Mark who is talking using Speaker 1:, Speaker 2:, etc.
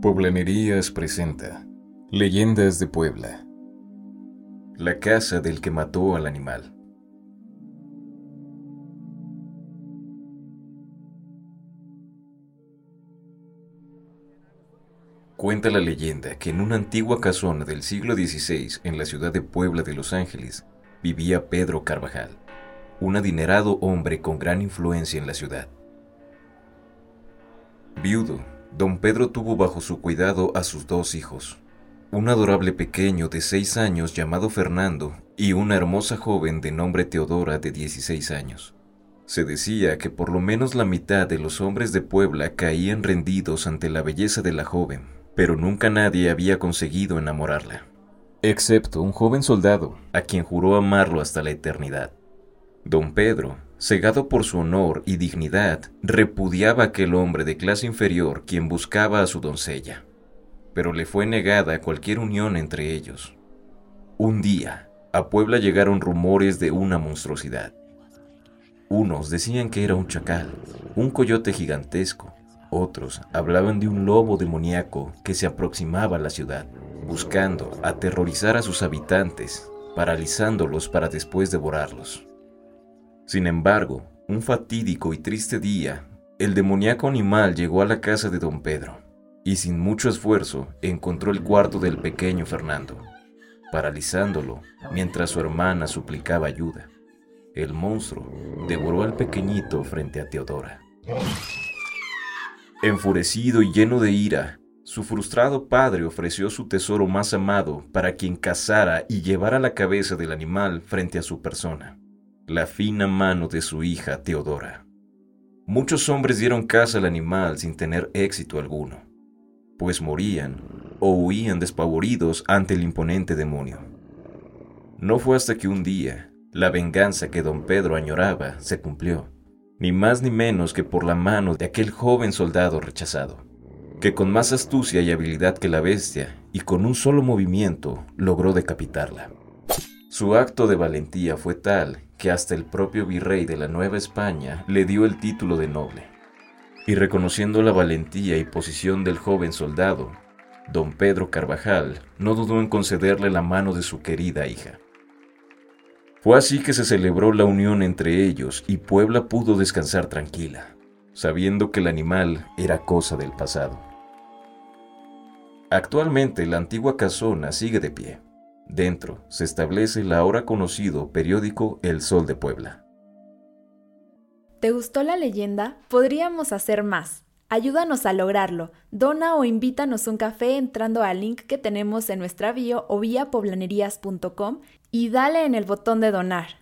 Speaker 1: Poblanerías presenta Leyendas de Puebla. La casa del que mató al animal. Cuenta la leyenda que en una antigua casona del siglo XVI en la ciudad de Puebla de Los Ángeles vivía Pedro Carvajal, un adinerado hombre con gran influencia en la ciudad. Viudo, don Pedro tuvo bajo su cuidado a sus dos hijos, un adorable pequeño de seis años llamado Fernando y una hermosa joven de nombre Teodora de 16 años. Se decía que por lo menos la mitad de los hombres de Puebla caían rendidos ante la belleza de la joven, pero nunca nadie había conseguido enamorarla, excepto un joven soldado, a quien juró amarlo hasta la eternidad. Don Pedro, cegado por su honor y dignidad, repudiaba aquel hombre de clase inferior quien buscaba a su doncella, pero le fue negada cualquier unión entre ellos. Un día, a Puebla llegaron rumores de una monstruosidad. Unos decían que era un chacal, un coyote gigantesco, otros hablaban de un lobo demoníaco que se aproximaba a la ciudad, buscando aterrorizar a sus habitantes, paralizándolos para después devorarlos. Sin embargo, un fatídico y triste día, el demoníaco animal llegó a la casa de don Pedro y sin mucho esfuerzo encontró el cuarto del pequeño Fernando, paralizándolo mientras su hermana suplicaba ayuda. El monstruo devoró al pequeñito frente a Teodora. Enfurecido y lleno de ira, su frustrado padre ofreció su tesoro más amado para quien cazara y llevara la cabeza del animal frente a su persona, la fina mano de su hija Teodora. Muchos hombres dieron caza al animal sin tener éxito alguno, pues morían o huían despavoridos ante el imponente demonio. No fue hasta que un día, la venganza que don Pedro añoraba se cumplió ni más ni menos que por la mano de aquel joven soldado rechazado, que con más astucia y habilidad que la bestia, y con un solo movimiento, logró decapitarla. Su acto de valentía fue tal que hasta el propio virrey de la Nueva España le dio el título de noble. Y reconociendo la valentía y posición del joven soldado, don Pedro Carvajal no dudó en concederle la mano de su querida hija. Fue así que se celebró la unión entre ellos y Puebla pudo descansar tranquila, sabiendo que el animal era cosa del pasado. Actualmente la antigua casona sigue de pie. Dentro se establece el ahora conocido periódico El Sol de Puebla.
Speaker 2: ¿Te gustó la leyenda? Podríamos hacer más. Ayúdanos a lograrlo. Dona o invítanos un café entrando al link que tenemos en nuestra bio o vía poblanerías.com y dale en el botón de donar.